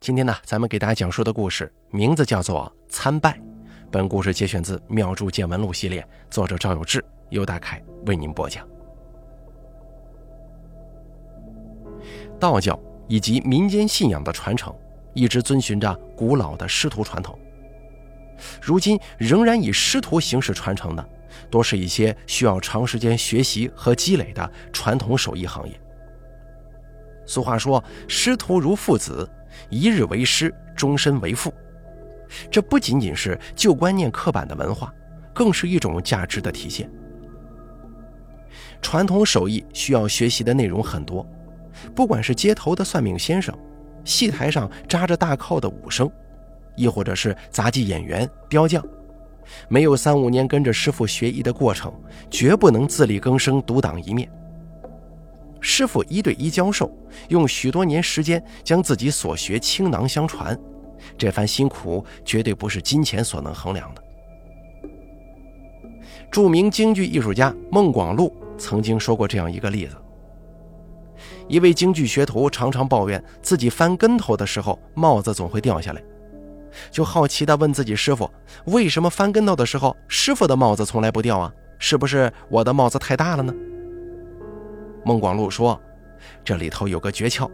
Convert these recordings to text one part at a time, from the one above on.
今天呢，咱们给大家讲述的故事名字叫做《参拜》。本故事节选自《妙著见闻录》系列，作者赵有志、由大凯为您播讲。道教以及民间信仰的传承，一直遵循着古老的师徒传统。如今仍然以师徒形式传承的，多是一些需要长时间学习和积累的传统手艺行业。俗话说：“师徒如父子。”一日为师，终身为父，这不仅仅是旧观念刻板的文化，更是一种价值的体现。传统手艺需要学习的内容很多，不管是街头的算命先生，戏台上扎着大靠的武生，亦或者是杂技演员、雕匠，没有三五年跟着师傅学艺的过程，绝不能自力更生、独当一面。师傅一对一教授，用许多年时间将自己所学倾囊相传，这番辛苦绝对不是金钱所能衡量的。著名京剧艺术家孟广禄曾经说过这样一个例子：一位京剧学徒常常抱怨自己翻跟头的时候帽子总会掉下来，就好奇地问自己师傅：“为什么翻跟头的时候师傅的帽子从来不掉啊？是不是我的帽子太大了呢？”孟广禄说：“这里头有个诀窍，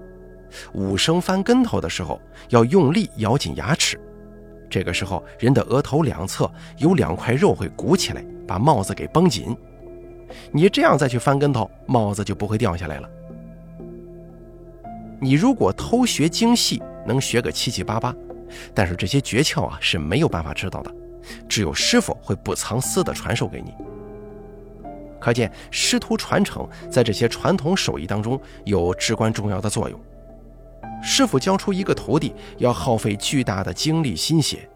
武生翻跟头的时候要用力咬紧牙齿，这个时候人的额头两侧有两块肉会鼓起来，把帽子给绷紧。你这样再去翻跟头，帽子就不会掉下来了。你如果偷学精细，能学个七七八八，但是这些诀窍啊是没有办法知道的，只有师傅会不藏私的传授给你。”可见师徒传承在这些传统手艺当中有至关重要的作用。师傅教出一个徒弟，要耗费巨大的精力心血，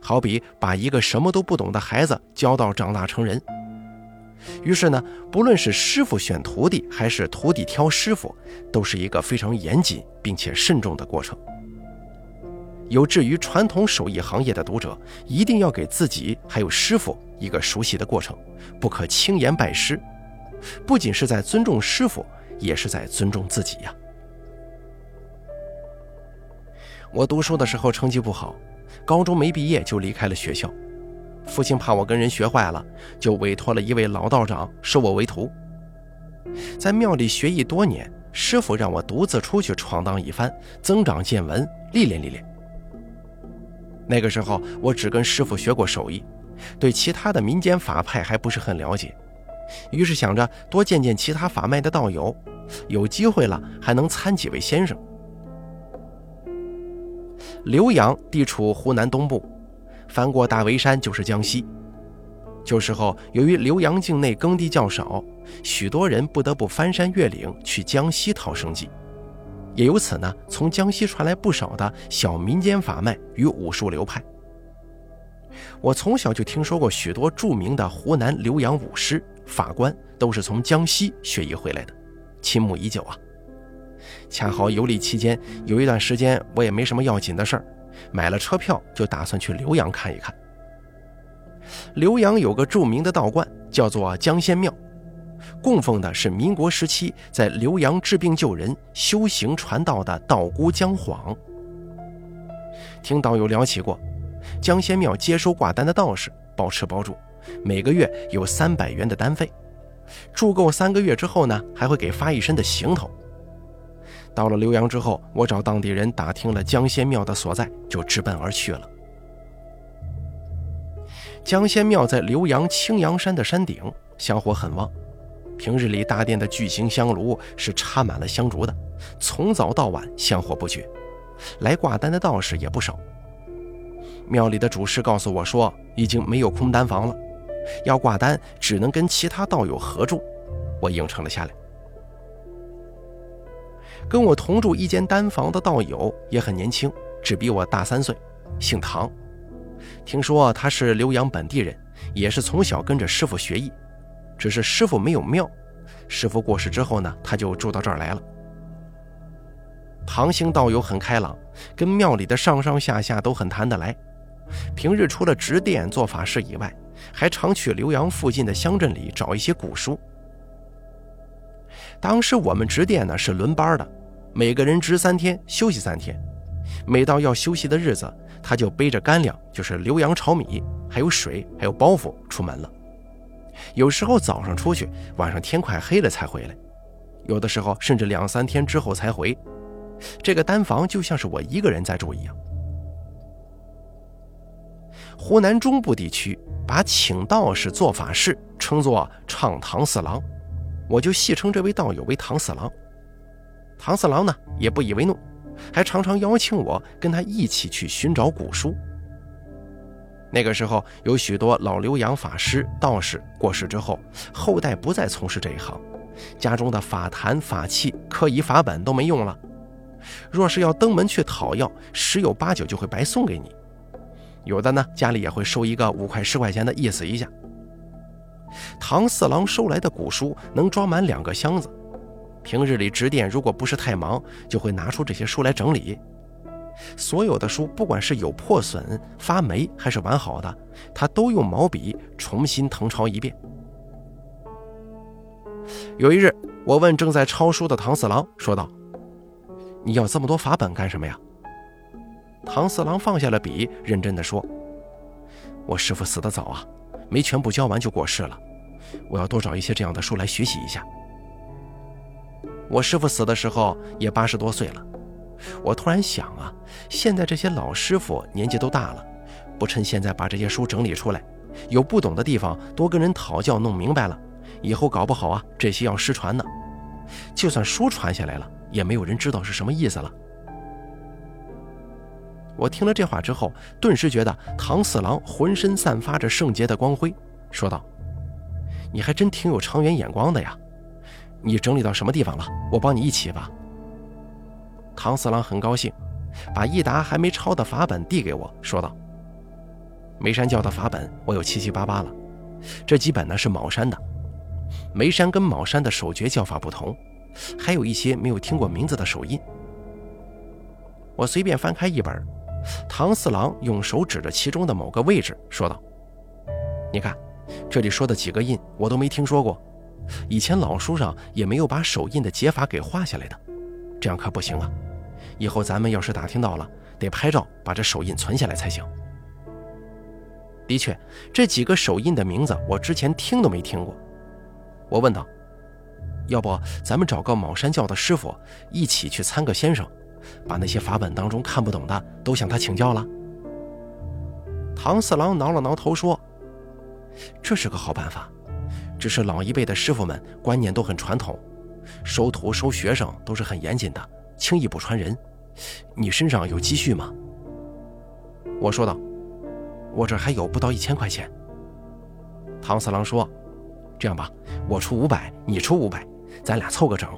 好比把一个什么都不懂的孩子教到长大成人。于是呢，不论是师傅选徒弟，还是徒弟挑师傅，都是一个非常严谨并且慎重的过程。有志于传统手艺行业的读者，一定要给自己还有师傅一个熟悉的过程，不可轻言拜师。不仅是在尊重师傅，也是在尊重自己呀。我读书的时候成绩不好，高中没毕业就离开了学校。父亲怕我跟人学坏了，就委托了一位老道长收我为徒。在庙里学艺多年，师傅让我独自出去闯荡一番，增长见闻，历练历练。那个时候，我只跟师傅学过手艺，对其他的民间法派还不是很了解，于是想着多见见其他法脉的道友，有机会了还能参几位先生。浏阳地处湖南东部，翻过大围山就是江西。旧时候，由于浏阳境内耕地较少，许多人不得不翻山越岭去江西讨生计。也由此呢，从江西传来不少的小民间法脉与武术流派。我从小就听说过许多著名的湖南浏阳武师、法官都是从江西学艺回来的，倾慕已久啊。恰好游历期间有一段时间，我也没什么要紧的事儿，买了车票就打算去浏阳看一看。浏阳有个著名的道观，叫做江仙庙。供奉的是民国时期在浏阳治病救人、修行传道的道姑姜晃。听导游聊起过，江仙庙接收挂单的道士包吃包住，每个月有三百元的单费，住够三个月之后呢，还会给发一身的行头。到了浏阳之后，我找当地人打听了江仙庙的所在，就直奔而去了。江仙庙在浏阳青阳山的山顶，香火很旺。平日里，大殿的巨型香炉是插满了香烛的，从早到晚香火不绝。来挂单的道士也不少。庙里的主事告诉我说，已经没有空单房了，要挂单只能跟其他道友合住。我应承了下来。跟我同住一间单房的道友也很年轻，只比我大三岁，姓唐。听说他是浏阳本地人，也是从小跟着师傅学艺。只是师傅没有庙，师傅过世之后呢，他就住到这儿来了。唐兴道友很开朗，跟庙里的上上下下都很谈得来。平日除了值殿做法事以外，还常去浏阳附近的乡镇里找一些古书。当时我们值殿呢是轮班的，每个人值三天，休息三天，每到要休息的日子，他就背着干粮，就是浏阳炒米，还有水，还有包袱出门了。有时候早上出去，晚上天快黑了才回来；有的时候甚至两三天之后才回。这个单房就像是我一个人在住一样。湖南中部地区把请道士做法事称作唱唐四郎，我就戏称这位道友为唐四郎。唐四郎呢也不以为怒，还常常邀请我跟他一起去寻找古书。那个时候有许多老留洋法师、道士过世之后，后代不再从事这一行，家中的法坛、法器、科仪、法本都没用了。若是要登门去讨要，十有八九就会白送给你。有的呢，家里也会收一个五块十块钱的意思一下。唐四郎收来的古书能装满两个箱子，平日里值店如果不是太忙，就会拿出这些书来整理。所有的书，不管是有破损、发霉还是完好的，他都用毛笔重新誊抄一遍。有一日，我问正在抄书的唐四郎，说道：“你要这么多法本干什么呀？”唐四郎放下了笔，认真地说：“我师傅死得早啊，没全部教完就过世了。我要多找一些这样的书来学习一下。我师傅死的时候也八十多岁了。我突然想啊，现在这些老师傅年纪都大了，不趁现在把这些书整理出来，有不懂的地方多跟人讨教弄明白了，以后搞不好啊，这些要失传呢。就算书传下来了，也没有人知道是什么意思了。”我听了这话之后，顿时觉得唐四郎浑身散发着圣洁的光辉，说道：“你还真挺有长远眼光的呀！你整理到什么地方了？我帮你一起吧。”唐四郎很高兴，把一沓还没抄的法本递给我，说道：“眉山教的法本我有七七八八了，这几本呢是茅山的。眉山跟茅山的手诀叫法不同，还有一些没有听过名字的手印。”我随便翻开一本。唐四郎用手指着其中的某个位置，说道：“你看，这里说的几个印，我都没听说过，以前老书上也没有把手印的解法给画下来的，这样可不行啊！以后咱们要是打听到了，得拍照把这手印存下来才行。”的确，这几个手印的名字我之前听都没听过。我问道：“要不咱们找个茅山教的师傅一起去参个先生？”把那些法本当中看不懂的都向他请教了。唐四郎挠了挠头说：“这是个好办法，只是老一辈的师傅们观念都很传统，收徒收学生都是很严谨的，轻易不传人。你身上有积蓄吗？”我说道：“我这还有不到一千块钱。”唐四郎说：“这样吧，我出五百，你出五百，咱俩凑个整。”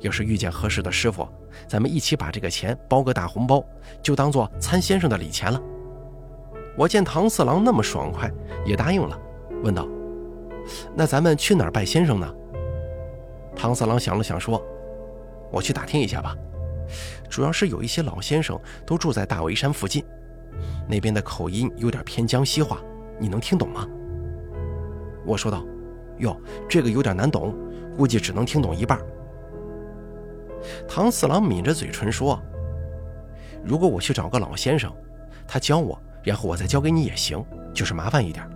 要是遇见合适的师傅，咱们一起把这个钱包个大红包，就当做参先生的礼钱了。我见唐四郎那么爽快，也答应了，问道：“那咱们去哪儿拜先生呢？”唐四郎想了想说：“我去打听一下吧，主要是有一些老先生都住在大围山附近，那边的口音有点偏江西话，你能听懂吗？”我说道：“哟，这个有点难懂，估计只能听懂一半。”唐四郎抿着嘴唇说：“如果我去找个老先生，他教我，然后我再教给你也行，就是麻烦一点。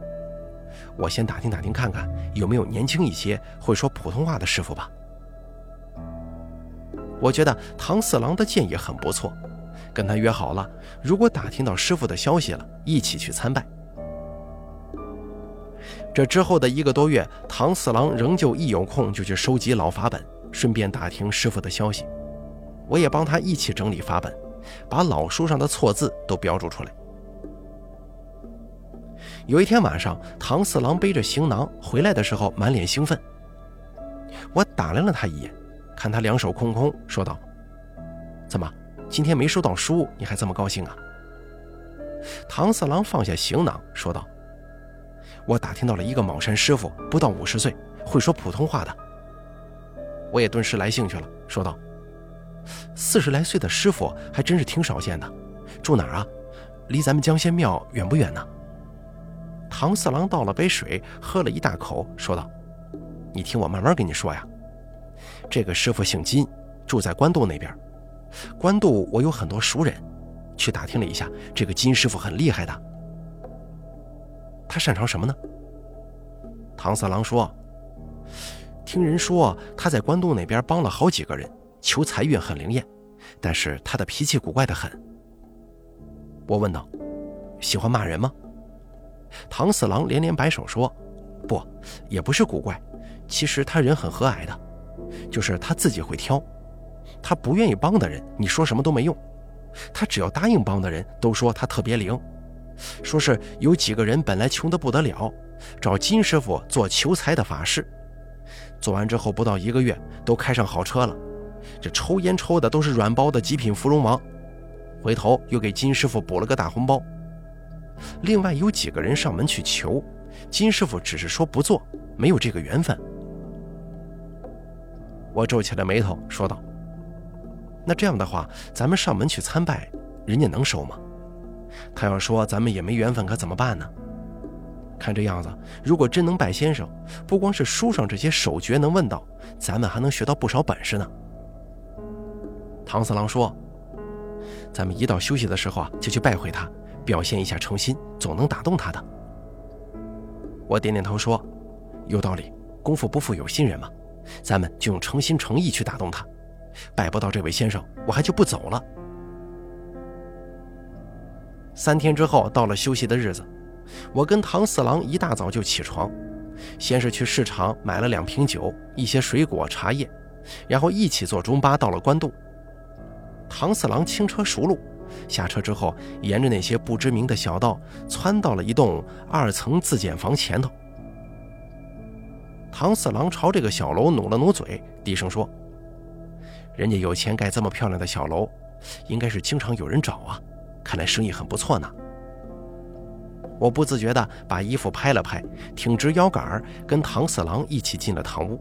我先打听打听看看有没有年轻一些会说普通话的师傅吧。”我觉得唐四郎的建议很不错，跟他约好了，如果打听到师傅的消息了，一起去参拜。这之后的一个多月，唐四郎仍旧一有空就去收集老法本。顺便打听师傅的消息，我也帮他一起整理法本，把老书上的错字都标注出来。有一天晚上，唐四郎背着行囊回来的时候，满脸兴奋。我打量了他一眼，看他两手空空，说道：“怎么，今天没收到书，你还这么高兴啊？”唐四郎放下行囊，说道：“我打听到了一个茅山师傅，不到五十岁，会说普通话的。”我也顿时来兴趣了，说道：“四十来岁的师傅还真是挺少见的，住哪儿啊？离咱们江仙庙远不远呢？”唐四郎倒了杯水，喝了一大口，说道：“你听我慢慢跟你说呀。这个师傅姓金，住在官渡那边，官渡我有很多熟人，去打听了一下，这个金师傅很厉害的。他擅长什么呢？唐四郎说：“听人说他在官渡那边帮了好几个人，求财运很灵验，但是他的脾气古怪的很。”我问道：“喜欢骂人吗？”唐四郎连连摆手说：“不，也不是古怪，其实他人很和蔼的，就是他自己会挑。他不愿意帮的人，你说什么都没用；他只要答应帮的人，都说他特别灵。说是有几个人本来穷得不得了，找金师傅做求财的法事，做完之后不到一个月都开上好车了，这抽烟抽的都是软包的极品芙蓉王，回头又给金师傅补了个大红包。”另外有几个人上门去求，金师傅只是说不做，没有这个缘分。我皱起了眉头，说道：“那这样的话，咱们上门去参拜，人家能收吗？他要说咱们也没缘分，可怎么办呢？看这样子，如果真能拜先生，不光是书上这些手诀能问到，咱们还能学到不少本事呢。”唐四郎说：“咱们一到休息的时候啊，就去拜会他。”表现一下诚心，总能打动他的。我点点头说：“有道理，功夫不负有心人嘛，咱们就用诚心诚意去打动他。拜不到这位先生，我还就不走了。”三天之后，到了休息的日子，我跟唐四郎一大早就起床，先是去市场买了两瓶酒、一些水果、茶叶，然后一起坐中巴到了关渡。唐四郎轻车熟路。下车之后，沿着那些不知名的小道，窜到了一栋二层自建房前头。唐四郎朝这个小楼努了努嘴，低声说：“人家有钱盖这么漂亮的小楼，应该是经常有人找啊，看来生意很不错呢。”我不自觉地把衣服拍了拍，挺直腰杆，跟唐四郎一起进了堂屋。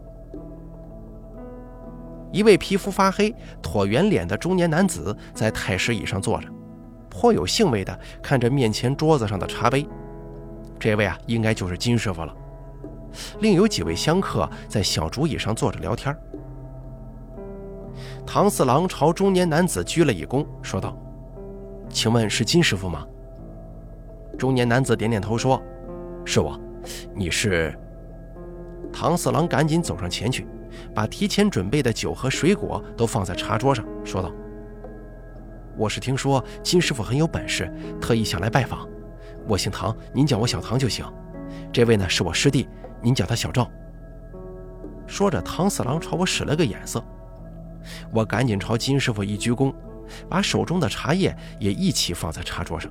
一位皮肤发黑、椭圆脸的中年男子在太师椅上坐着，颇有兴味地看着面前桌子上的茶杯。这位啊，应该就是金师傅了。另有几位香客在小竹椅上坐着聊天。唐四郎朝中年男子鞠了一躬，说道：“请问是金师傅吗？”中年男子点点头说：“是我。你是？”唐四郎赶紧走上前去。把提前准备的酒和水果都放在茶桌上，说道：“我是听说金师傅很有本事，特意想来拜访。我姓唐，您叫我小唐就行。这位呢是我师弟，您叫他小赵。”说着，唐四郎朝我使了个眼色，我赶紧朝金师傅一鞠躬，把手中的茶叶也一起放在茶桌上。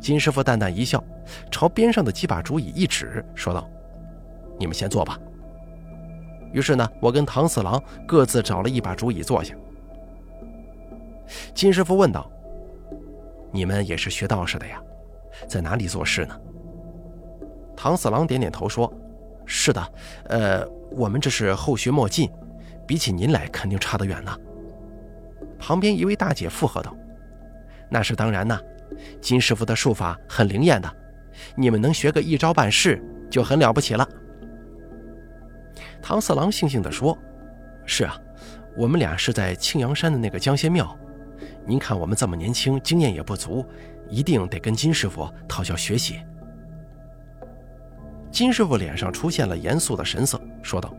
金师傅淡淡一笑，朝边上的几把竹椅一指，说道。你们先坐吧。于是呢，我跟唐四郎各自找了一把竹椅坐下。金师傅问道：“你们也是学道士的呀，在哪里做事呢？”唐四郎点点头说：“是的，呃，我们这是后学莫进，比起您来，肯定差得远呢。”旁边一位大姐附和道：“那是当然呐，金师傅的术法很灵验的，你们能学个一招半式，就很了不起了。”唐四郎悻悻地说：“是啊，我们俩是在青阳山的那个江仙庙。您看我们这么年轻，经验也不足，一定得跟金师傅讨教学习。”金师傅脸上出现了严肃的神色，说道：“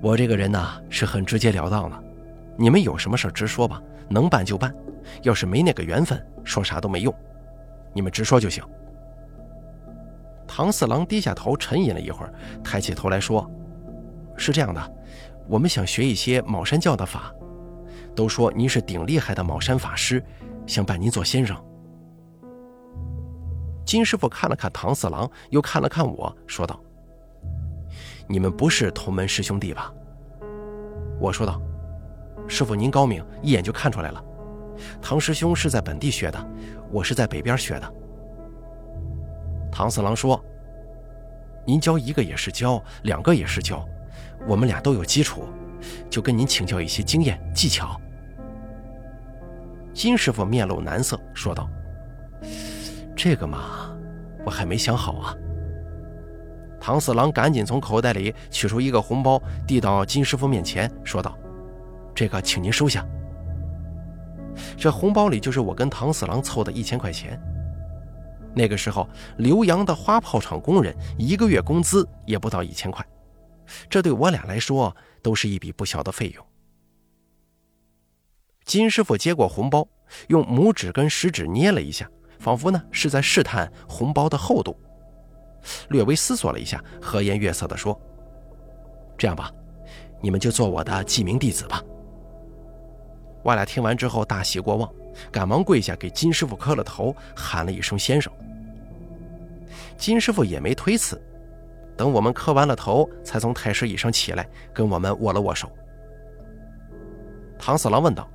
我这个人呢是很直截了当的，你们有什么事直说吧，能办就办。要是没那个缘分，说啥都没用，你们直说就行。”唐四郎低下头，沉吟了一会儿，抬起头来说：“是这样的，我们想学一些卯山教的法，都说您是顶厉害的卯山法师，想拜您做先生。”金师傅看了看唐四郎，又看了看我，说道：“你们不是同门师兄弟吧？”我说道：“师傅您高明，一眼就看出来了。唐师兄是在本地学的，我是在北边学的。”唐四郎说：“您教一个也是教，两个也是教，我们俩都有基础，就跟您请教一些经验技巧。”金师傅面露难色，说道：“这个嘛，我还没想好啊。”唐四郎赶紧从口袋里取出一个红包，递到金师傅面前，说道：“这个请您收下。这红包里就是我跟唐四郎凑的一千块钱。那个时候，浏阳的花炮厂工人一个月工资也不到一千块，这对我俩来说都是一笔不小的费用。金师傅接过红包，用拇指跟食指捏了一下，仿佛呢是在试探红包的厚度。略微思索了一下，和颜悦色地说：“这样吧，你们就做我的记名弟子吧。”我俩听完之后大喜过望，赶忙跪下给金师傅磕了头，喊了一声“先生”。金师傅也没推辞，等我们磕完了头，才从太师椅上起来，跟我们握了握手。唐四郎问道。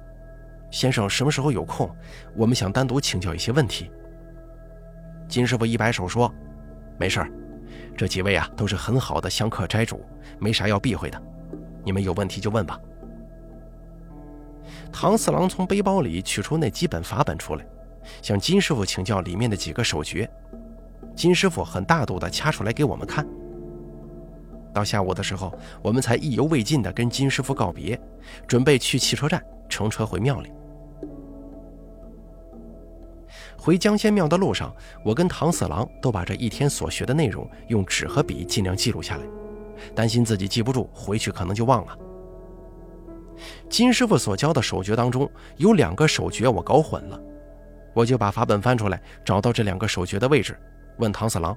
先生什么时候有空？我们想单独请教一些问题。金师傅一摆手说：“没事儿，这几位啊都是很好的香客斋主，没啥要避讳的。你们有问题就问吧。”唐四郎从背包里取出那几本法本出来，向金师傅请教里面的几个手诀。金师傅很大度地掐出来给我们看。到下午的时候，我们才意犹未尽地跟金师傅告别，准备去汽车站乘车回庙里。回江仙庙的路上，我跟唐四郎都把这一天所学的内容用纸和笔尽量记录下来，担心自己记不住，回去可能就忘了。金师傅所教的手诀当中有两个手诀我搞混了，我就把法本翻出来，找到这两个手诀的位置，问唐四郎：“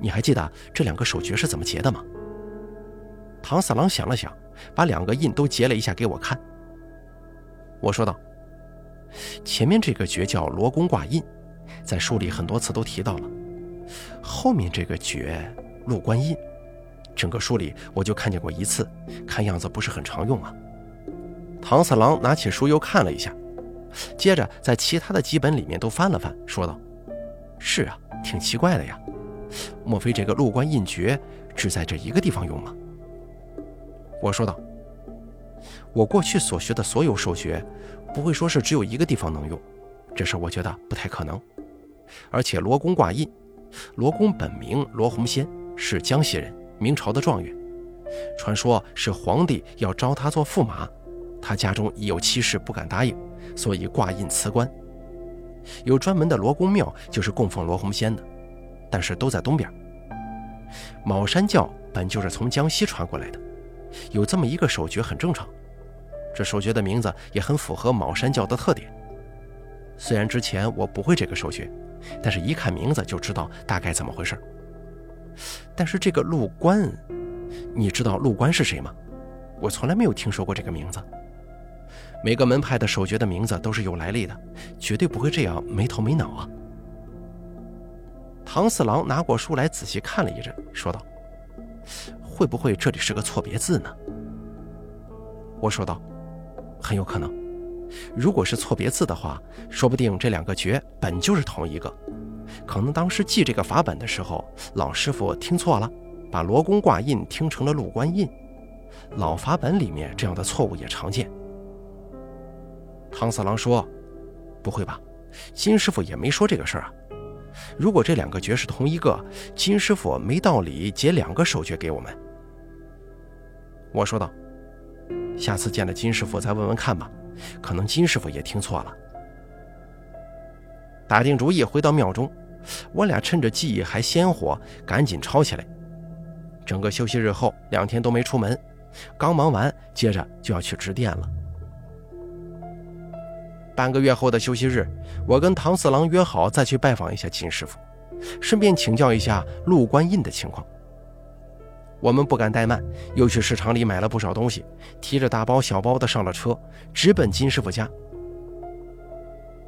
你还记得这两个手诀是怎么结的吗？”唐四郎想了想，把两个印都结了一下给我看。我说道。前面这个诀叫罗宫挂印，在书里很多次都提到了。后面这个诀禄官印，整个书里我就看见过一次，看样子不是很常用啊。唐四郎拿起书又看了一下，接着在其他的几本里面都翻了翻，说道：“是啊，挺奇怪的呀。莫非这个禄官印诀只在这一个地方用吗？”我说道：“我过去所学的所有手诀。”不会说是只有一个地方能用，这事我觉得不太可能。而且罗公挂印，罗公本名罗洪先，是江西人，明朝的状元。传说是皇帝要招他做驸马，他家中已有妻室，不敢答应，所以挂印辞官。有专门的罗公庙，就是供奉罗洪先的，但是都在东边。卯山教本就是从江西传过来的，有这么一个手诀很正常。这手诀的名字也很符合卯山教的特点。虽然之前我不会这个手诀，但是一看名字就知道大概怎么回事。但是这个陆官，你知道陆官是谁吗？我从来没有听说过这个名字。每个门派的手诀的名字都是有来历的，绝对不会这样没头没脑啊。唐四郎拿过书来仔细看了一阵，说道：“会不会这里是个错别字呢？”我说道。很有可能，如果是错别字的话，说不定这两个诀本就是同一个。可能当时记这个法本的时候，老师傅听错了，把罗公挂印听成了陆官印。老法本里面这样的错误也常见。唐四郎说：“不会吧，金师傅也没说这个事儿啊。如果这两个诀是同一个，金师傅没道理解两个手诀给我们。”我说道。下次见了金师傅再问问看吧，可能金师傅也听错了。打定主意回到庙中，我俩趁着记忆还鲜活，赶紧抄起来。整个休息日后两天都没出门，刚忙完，接着就要去值殿了。半个月后的休息日，我跟唐四郎约好再去拜访一下金师傅，顺便请教一下陆官印的情况。我们不敢怠慢，又去市场里买了不少东西，提着大包小包的上了车，直奔金师傅家。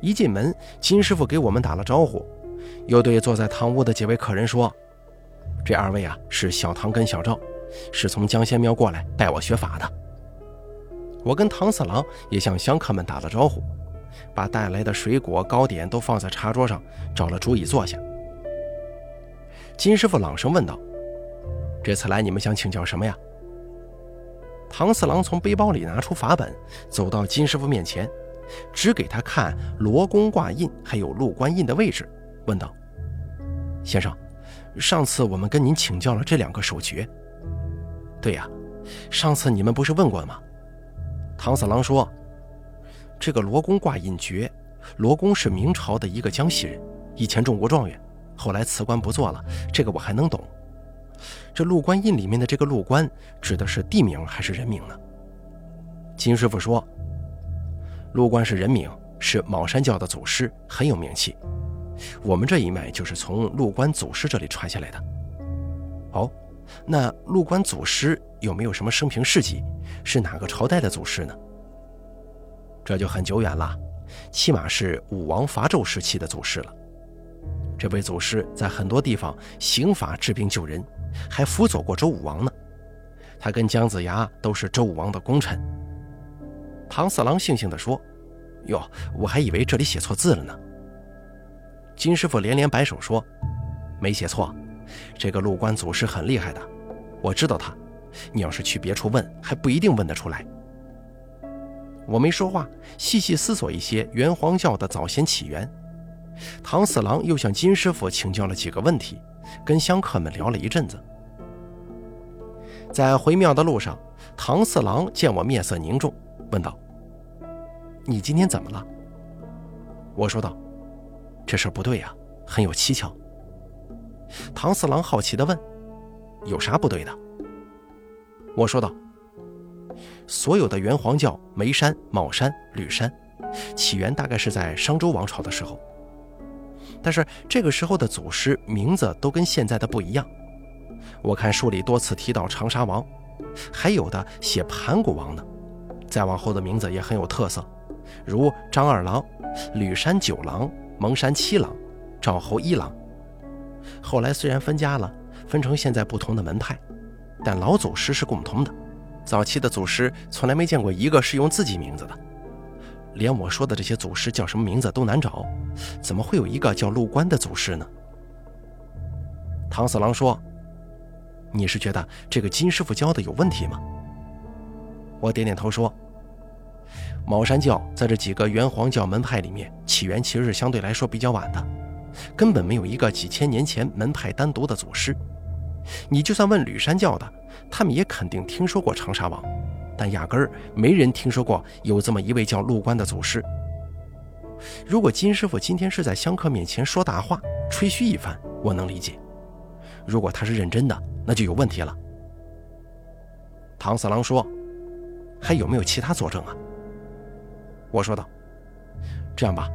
一进门，金师傅给我们打了招呼，又对坐在堂屋的几位客人说：“这二位啊，是小唐跟小赵，是从江仙庙过来拜我学法的。”我跟唐四郎也向香客们打了招呼，把带来的水果糕点都放在茶桌上，找了桌椅坐下。金师傅朗声问道。这次来，你们想请教什么呀？唐四郎从背包里拿出法本，走到金师傅面前，指给他看罗公挂印还有禄官印的位置，问道：“先生，上次我们跟您请教了这两个手诀。对呀，上次你们不是问过吗？唐四郎说：“这个罗公挂印诀，罗公是明朝的一个江西人，以前中过状元，后来辞官不做了。这个我还能懂。这禄官印里面的这个禄官，指的是地名还是人名呢？”金师傅说：“禄官是人名，是茅山教的祖师，很有名气。我们这一脉就是从禄官祖师这里传下来的。”哦。那陆官祖师有没有什么生平事迹？是哪个朝代的祖师呢？这就很久远了，起码是武王伐纣时期的祖师了。这位祖师在很多地方行法治病救人，还辅佐过周武王呢。他跟姜子牙都是周武王的功臣。唐四郎悻悻地说：“哟，我还以为这里写错字了呢。”金师傅连连摆手说：“没写错。”这个陆关祖师很厉害的，我知道他。你要是去别处问，还不一定问得出来。我没说话，细细思索一些元皇教的早先起源。唐四郎又向金师傅请教了几个问题，跟香客们聊了一阵子。在回庙的路上，唐四郎见我面色凝重，问道：“你今天怎么了？”我说道：“这事不对呀，很有蹊跷。”唐四郎好奇地问：“有啥不对的？”我说道：“所有的元皇教，眉山、卯山、吕山，起源大概是在商周王朝的时候。但是这个时候的祖师名字都跟现在的不一样。我看书里多次提到长沙王，还有的写盘古王呢。再往后的名字也很有特色，如张二郎、吕山九郎、蒙山七郎、赵侯一郎。”后来虽然分家了，分成现在不同的门派，但老祖师是共通的。早期的祖师从来没见过一个是用自己名字的，连我说的这些祖师叫什么名字都难找，怎么会有一个叫陆关的祖师呢？唐四郎说：“你是觉得这个金师傅教的有问题吗？”我点点头说：“茅山教在这几个元皇教门派里面，起源其实是相对来说比较晚的。”根本没有一个几千年前门派单独的祖师。你就算问吕山教的，他们也肯定听说过长沙王，但压根儿没人听说过有这么一位叫陆官的祖师。如果金师傅今天是在香客面前说大话、吹嘘一番，我能理解；如果他是认真的，那就有问题了。唐四郎说：“还有没有其他佐证啊？”我说道：“这样吧。”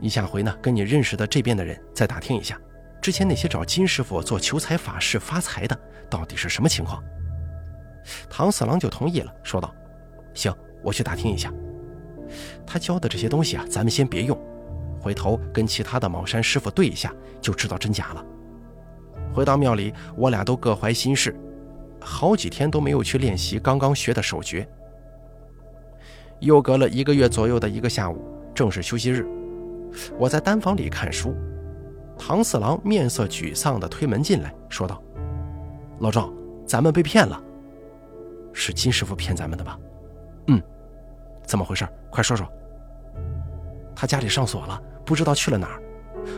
你下回呢，跟你认识的这边的人再打听一下，之前那些找金师傅做求财法事发财的，到底是什么情况？唐四郎就同意了，说道：“行，我去打听一下。他教的这些东西啊，咱们先别用，回头跟其他的茅山师傅对一下，就知道真假了。”回到庙里，我俩都各怀心事，好几天都没有去练习刚刚学的手诀。又隔了一个月左右的一个下午，正是休息日。我在单房里看书，唐四郎面色沮丧地推门进来，说道：“老赵，咱们被骗了，是金师傅骗咱们的吧？”“嗯，怎么回事？快说说。”“他家里上锁了，不知道去了哪儿。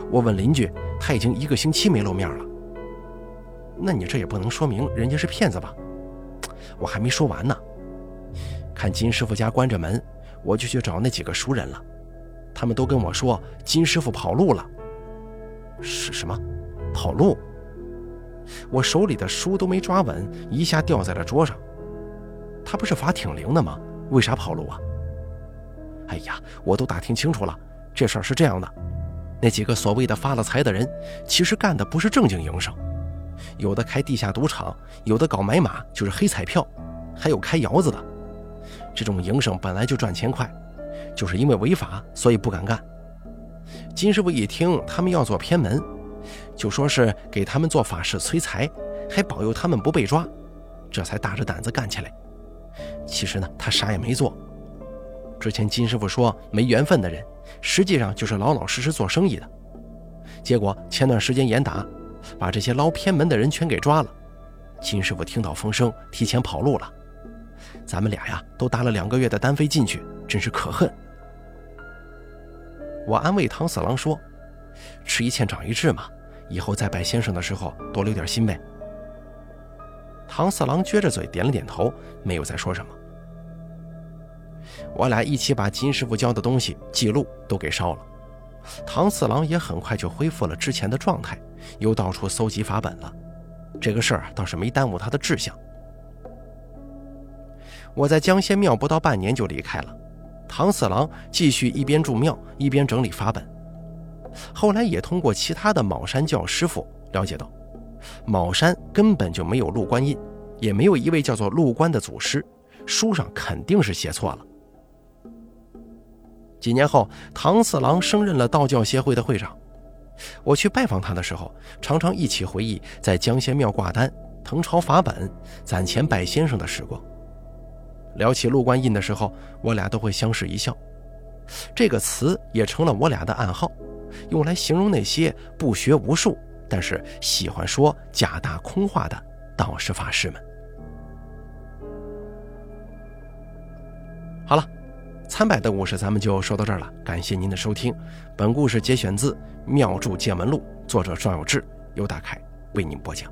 我问邻居，他已经一个星期没露面了。那你这也不能说明人家是骗子吧？”“我还没说完呢。看金师傅家关着门，我就去找那几个熟人了。”他们都跟我说金师傅跑路了，是什么？跑路？我手里的书都没抓稳，一下掉在了桌上。他不是法挺灵的吗？为啥跑路啊？哎呀，我都打听清楚了，这事儿是这样的：那几个所谓的发了财的人，其实干的不是正经营生，有的开地下赌场，有的搞买马，就是黑彩票，还有开窑子的。这种营生本来就赚钱快。就是因为违法，所以不敢干。金师傅一听他们要做偏门，就说是给他们做法事催财，还保佑他们不被抓，这才大着胆子干起来。其实呢，他啥也没做。之前金师傅说没缘分的人，实际上就是老老实实做生意的。结果前段时间严打，把这些捞偏门的人全给抓了。金师傅听到风声，提前跑路了。咱们俩呀，都搭了两个月的单飞进去，真是可恨。我安慰唐四郎说：“吃一堑长一智嘛，以后再拜先生的时候多留点心呗。”唐四郎撅着嘴点了点头，没有再说什么。我俩一起把金师傅教的东西记录都给烧了。唐四郎也很快就恢复了之前的状态，又到处搜集法本了。这个事儿倒是没耽误他的志向。我在江仙庙不到半年就离开了，唐四郎继续一边住庙一边整理法本。后来也通过其他的卯山教师傅了解到，卯山根本就没有陆观印，也没有一位叫做陆观的祖师，书上肯定是写错了。几年后，唐四郎升任了道教协会的会长。我去拜访他的时候，常常一起回忆在江仙庙挂单、誊抄法本、攒钱拜先生的时光。聊起陆观印的时候，我俩都会相视一笑。这个词也成了我俩的暗号，用来形容那些不学无术，但是喜欢说假大空话的道士法师们。好了。参拜的故事咱们就说到这儿了，感谢您的收听。本故事节选自《妙著见闻录》，作者庄有志，由大凯为您播讲。